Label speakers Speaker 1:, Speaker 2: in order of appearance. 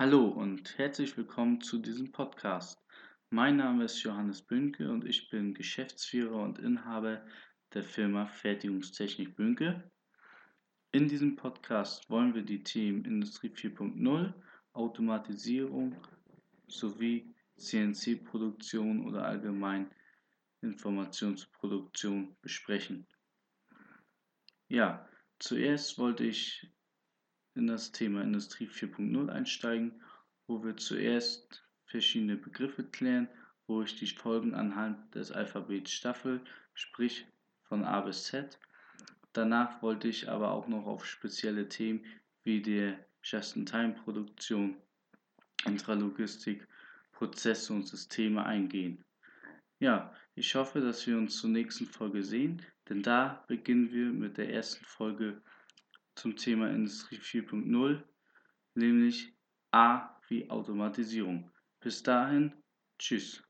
Speaker 1: Hallo und herzlich willkommen zu diesem Podcast. Mein Name ist Johannes Bünke und ich bin Geschäftsführer und Inhaber der Firma Fertigungstechnik Bünke. In diesem Podcast wollen wir die Themen Industrie 4.0, Automatisierung sowie CNC-Produktion oder allgemein Informationsproduktion besprechen. Ja, zuerst wollte ich in das Thema Industrie 4.0 einsteigen, wo wir zuerst verschiedene Begriffe klären, wo ich die Folgen anhand des Alphabets staffel, sprich von A bis Z. Danach wollte ich aber auch noch auf spezielle Themen wie der Just-in-Time-Produktion, Intralogistik, Prozesse und Systeme eingehen. Ja, ich hoffe, dass wir uns zur nächsten Folge sehen, denn da beginnen wir mit der ersten Folge zum Thema Industrie 4.0, nämlich A wie Automatisierung. Bis dahin, tschüss.